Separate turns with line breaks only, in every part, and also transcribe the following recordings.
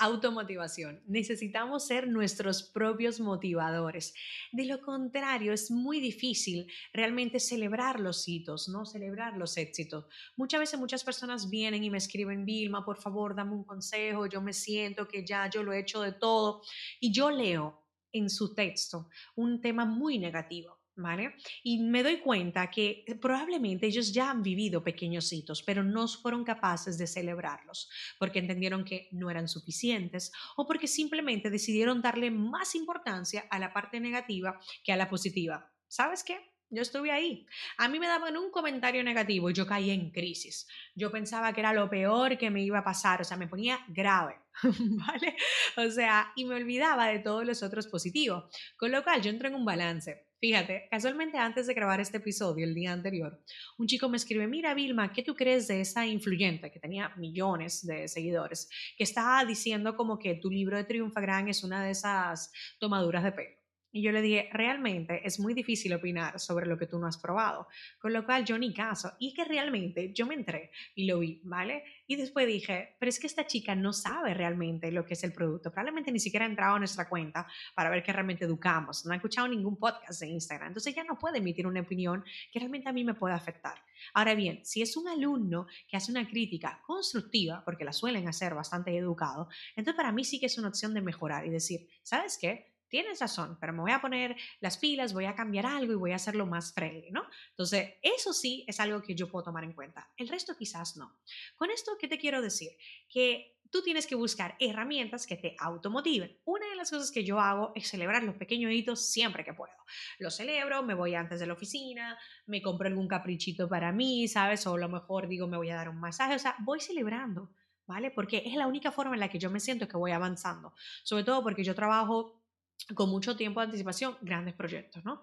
Automotivación. Necesitamos ser nuestros propios motivadores. De lo contrario, es muy difícil realmente celebrar los hitos, ¿no? Celebrar los éxitos. Muchas veces muchas personas vienen y me escriben, Vilma, por favor, dame un consejo, yo me siento que ya yo lo he hecho de todo. Y yo leo en su texto un tema muy negativo ¿vale? Y me doy cuenta que eh, probablemente ellos ya han vivido pequeños hitos, pero no fueron capaces de celebrarlos, porque entendieron que no eran suficientes o porque simplemente decidieron darle más importancia a la parte negativa que a la positiva. ¿Sabes qué? Yo estuve ahí. A mí me daban un comentario negativo y yo caí en crisis. Yo pensaba que era lo peor que me iba a pasar, o sea, me ponía grave, ¿vale? O sea, y me olvidaba de todos los otros positivos. Con lo cual yo entré en un balance. Fíjate, casualmente antes de grabar este episodio, el día anterior, un chico me escribe, mira Vilma, ¿qué tú crees de esa influyente que tenía millones de seguidores, que estaba diciendo como que tu libro de Triunfa Gran es una de esas tomaduras de pelo? Y yo le dije, realmente es muy difícil opinar sobre lo que tú no has probado, con lo cual yo ni caso. Y que realmente yo me entré y lo vi, ¿vale? Y después dije, pero es que esta chica no sabe realmente lo que es el producto. Probablemente ni siquiera ha entrado a nuestra cuenta para ver que realmente educamos. No ha escuchado ningún podcast de Instagram. Entonces ya no puede emitir una opinión que realmente a mí me puede afectar. Ahora bien, si es un alumno que hace una crítica constructiva, porque la suelen hacer bastante educado, entonces para mí sí que es una opción de mejorar y decir, ¿sabes qué? Tienes razón, pero me voy a poner las pilas, voy a cambiar algo y voy a hacerlo más friendly, ¿no? Entonces, eso sí es algo que yo puedo tomar en cuenta. El resto quizás no. Con esto, ¿qué te quiero decir? Que tú tienes que buscar herramientas que te automotiven. Una de las cosas que yo hago es celebrar los pequeños hitos siempre que puedo. Lo celebro, me voy antes de la oficina, me compro algún caprichito para mí, ¿sabes? O a lo mejor digo, me voy a dar un masaje, o sea, voy celebrando. ¿Vale? Porque es la única forma en la que yo me siento que voy avanzando. Sobre todo porque yo trabajo con mucho tiempo de anticipación grandes proyectos, ¿no?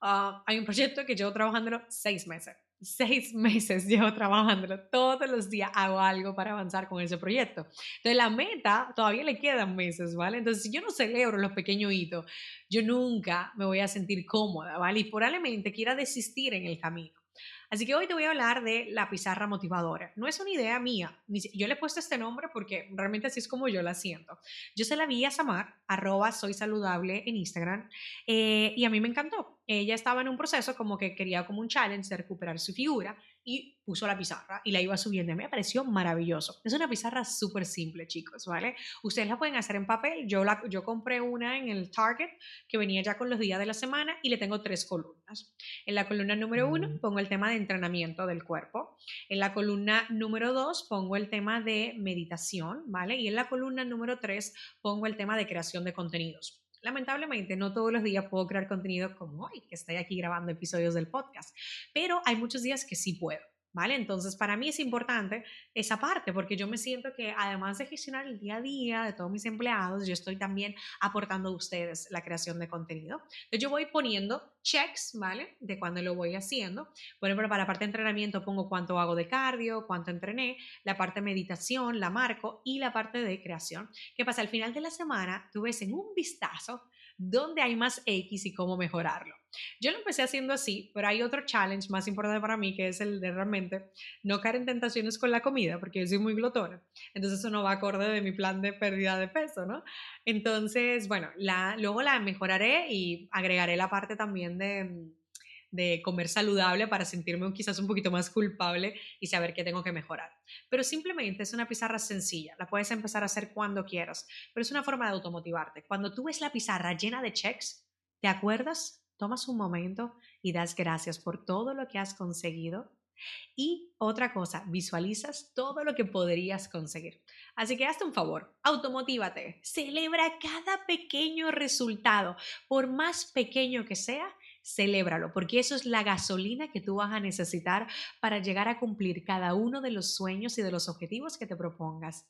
Ah, hay un proyecto que llevo trabajándolo seis meses. Seis meses llevo trabajándolo. Todos los días hago algo para avanzar con ese proyecto. Entonces, la meta todavía le quedan meses, ¿vale? Entonces, si yo no celebro los pequeños hitos, yo nunca me voy a sentir cómoda, ¿vale? Y probablemente quiera desistir en el camino. Así que hoy te voy a hablar de la pizarra motivadora. No es una idea mía. Yo le he puesto este nombre porque realmente así es como yo la siento. Yo se la vi a Samar, arroba soy saludable en Instagram, eh, y a mí me encantó. Ella estaba en un proceso como que quería como un challenge recuperar su figura y puso la pizarra y la iba subiendo. Me pareció maravilloso. Es una pizarra súper simple, chicos, ¿vale? Ustedes la pueden hacer en papel. Yo, la, yo compré una en el Target que venía ya con los días de la semana y le tengo tres columnas. En la columna número uno mm. pongo el tema de entrenamiento del cuerpo. En la columna número dos pongo el tema de meditación, ¿vale? Y en la columna número tres pongo el tema de creación de contenidos. Lamentablemente, no todos los días puedo crear contenido como hoy, que estoy aquí grabando episodios del podcast, pero hay muchos días que sí puedo. ¿Vale? Entonces, para mí es importante esa parte, porque yo me siento que además de gestionar el día a día de todos mis empleados, yo estoy también aportando a ustedes la creación de contenido. Entonces, yo voy poniendo checks, ¿vale? De cuando lo voy haciendo. Por ejemplo, para la parte de entrenamiento pongo cuánto hago de cardio, cuánto entrené, la parte de meditación, la marco y la parte de creación. ¿Qué pasa? Al final de la semana, tú ves en un vistazo dónde hay más X y cómo mejorarlo. Yo lo empecé haciendo así, pero hay otro challenge más importante para mí que es el de realmente no caer en tentaciones con la comida, porque yo soy muy glotona. Entonces eso no va acorde de mi plan de pérdida de peso, ¿no? Entonces, bueno, luego la mejoraré y agregaré la parte también de de comer saludable para sentirme quizás un poquito más culpable y saber que tengo que mejorar. Pero simplemente es una pizarra sencilla, la puedes empezar a hacer cuando quieras, pero es una forma de automotivarte. Cuando tú ves la pizarra llena de checks, ¿te acuerdas? Tomas un momento y das gracias por todo lo que has conseguido. Y otra cosa, visualizas todo lo que podrías conseguir. Así que hazte un favor, automotívate, celebra cada pequeño resultado, por más pequeño que sea, celébralo, porque eso es la gasolina que tú vas a necesitar para llegar a cumplir cada uno de los sueños y de los objetivos que te propongas.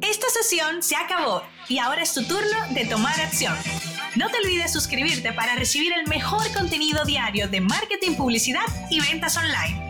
Esta sesión se acabó y ahora es tu turno de tomar acción.
No te olvides suscribirte para recibir el mejor contenido diario de marketing, publicidad y ventas online.